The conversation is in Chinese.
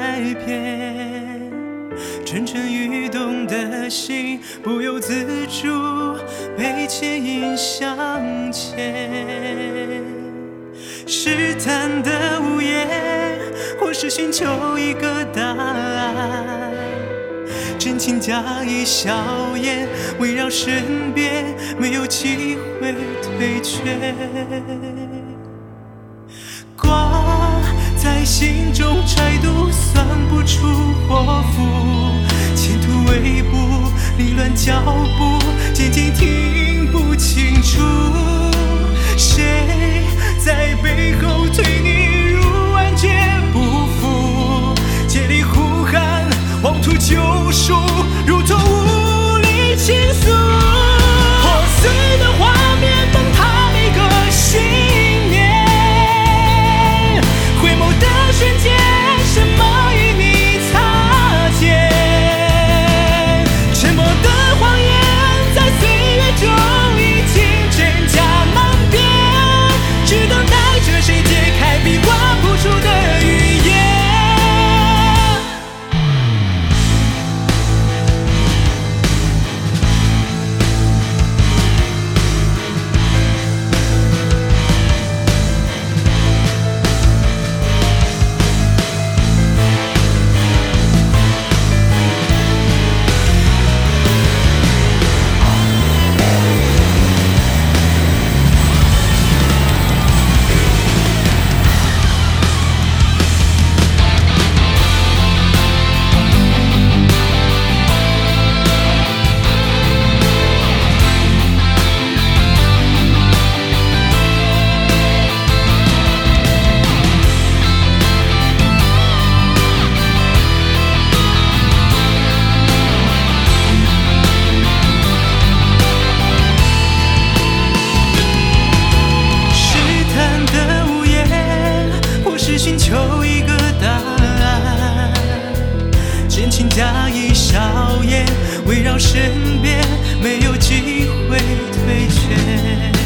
改变，蠢蠢欲动的心不由自主被牵引向前。试探的无言，或是寻求一个答案。真情假意笑颜围绕身边，没有机会退却。挂在心中，算不出祸福。前途未卜，凌乱脚步，渐渐听不清楚。谁在背后推你入万劫不复？竭力呼喊，妄图救赎，如同真情假意笑颜围绕身边，没有机会退却。